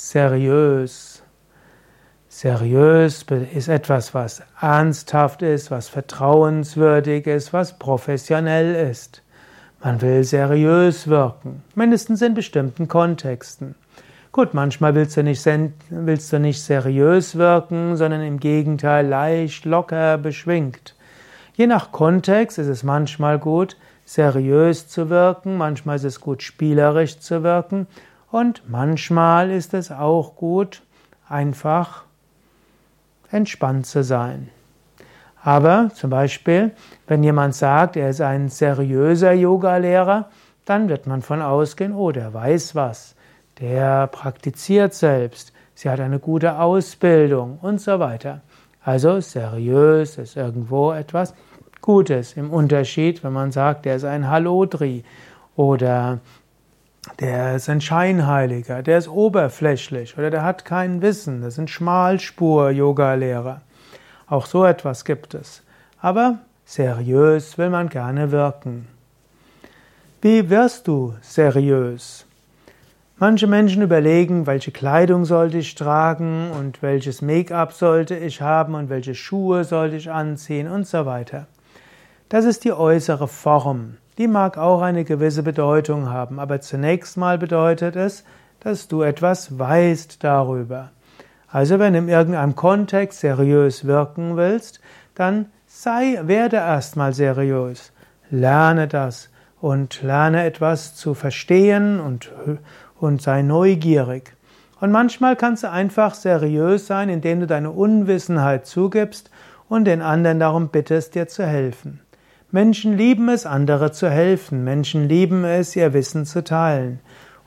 seriös. Seriös ist etwas, was ernsthaft ist, was vertrauenswürdig ist, was professionell ist. Man will seriös wirken, mindestens in bestimmten Kontexten. Gut, manchmal willst du nicht, willst du nicht seriös wirken, sondern im Gegenteil leicht, locker, beschwingt. Je nach Kontext ist es manchmal gut, seriös zu wirken, manchmal ist es gut, spielerisch zu wirken und manchmal ist es auch gut, einfach entspannt zu sein. Aber zum Beispiel, wenn jemand sagt, er ist ein seriöser Yogalehrer, dann wird man von ausgehen, oh, der weiß was, der praktiziert selbst, sie hat eine gute Ausbildung und so weiter. Also seriös ist irgendwo etwas Gutes. Im Unterschied, wenn man sagt, der ist ein Halodri oder der ist ein Scheinheiliger, der ist oberflächlich oder der hat kein Wissen, das sind Schmalspur-Yoga-Lehrer. Auch so etwas gibt es. Aber seriös will man gerne wirken. Wie wirst du seriös? Manche Menschen überlegen, welche Kleidung sollte ich tragen und welches Make-up sollte ich haben und welche Schuhe sollte ich anziehen und so weiter. Das ist die äußere Form. Die mag auch eine gewisse Bedeutung haben, aber zunächst mal bedeutet es, dass du etwas weißt darüber. Also wenn du in irgendeinem Kontext seriös wirken willst, dann sei, werde erstmal seriös. Lerne das und lerne etwas zu verstehen und, und sei neugierig. Und manchmal kannst du einfach seriös sein, indem du deine Unwissenheit zugibst und den anderen darum bittest, dir zu helfen. Menschen lieben es, andere zu helfen. Menschen lieben es, ihr Wissen zu teilen.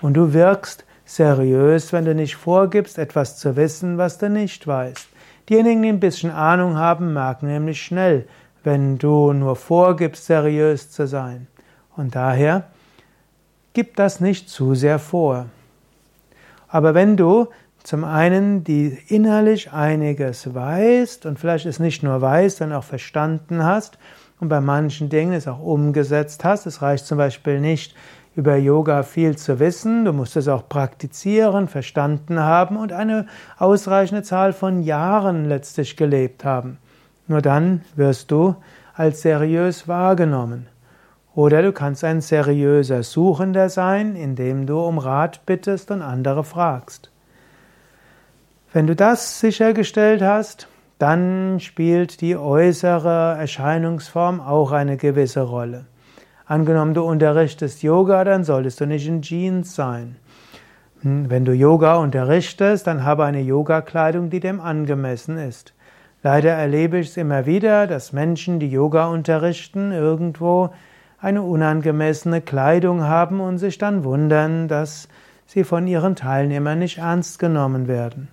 Und du wirkst seriös, wenn du nicht vorgibst, etwas zu wissen, was du nicht weißt. Diejenigen, die ein bisschen Ahnung haben, merken nämlich schnell, wenn du nur vorgibst, seriös zu sein. Und daher gib das nicht zu sehr vor. Aber wenn du zum einen die innerlich einiges weißt und vielleicht es nicht nur weißt, sondern auch verstanden hast und bei manchen Dingen es auch umgesetzt hast. Es reicht zum Beispiel nicht, über Yoga viel zu wissen, du musst es auch praktizieren, verstanden haben und eine ausreichende Zahl von Jahren letztlich gelebt haben. Nur dann wirst du als seriös wahrgenommen. Oder du kannst ein seriöser Suchender sein, indem du um Rat bittest und andere fragst. Wenn du das sichergestellt hast, dann spielt die äußere Erscheinungsform auch eine gewisse Rolle. Angenommen, du unterrichtest Yoga, dann solltest du nicht in Jeans sein. Hm, wenn du Yoga unterrichtest, dann habe eine Yogakleidung, die dem angemessen ist. Leider erlebe ich es immer wieder, dass Menschen, die Yoga unterrichten, irgendwo eine unangemessene Kleidung haben und sich dann wundern, dass sie von ihren Teilnehmern nicht ernst genommen werden.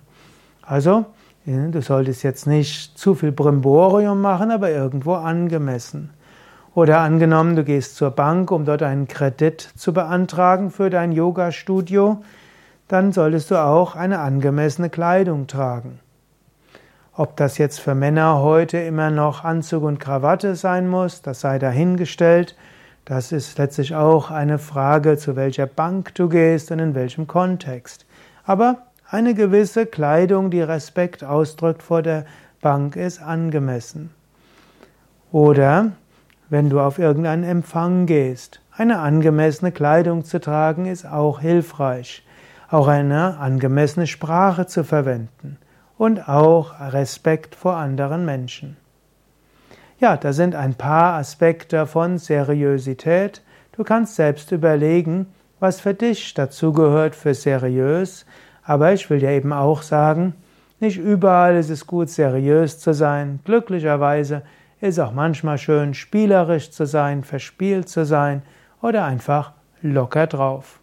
Also, Du solltest jetzt nicht zu viel Brimborium machen, aber irgendwo angemessen. Oder angenommen, du gehst zur Bank, um dort einen Kredit zu beantragen für dein Yoga-Studio, dann solltest du auch eine angemessene Kleidung tragen. Ob das jetzt für Männer heute immer noch Anzug und Krawatte sein muss, das sei dahingestellt. Das ist letztlich auch eine Frage, zu welcher Bank du gehst und in welchem Kontext. Aber eine gewisse Kleidung, die Respekt ausdrückt vor der Bank, ist angemessen. Oder wenn du auf irgendeinen Empfang gehst, eine angemessene Kleidung zu tragen ist auch hilfreich. Auch eine angemessene Sprache zu verwenden und auch Respekt vor anderen Menschen. Ja, da sind ein paar Aspekte von Seriosität. Du kannst selbst überlegen, was für dich dazugehört für seriös, aber ich will dir eben auch sagen, nicht überall ist es gut, seriös zu sein. Glücklicherweise ist auch manchmal schön, spielerisch zu sein, verspielt zu sein oder einfach locker drauf.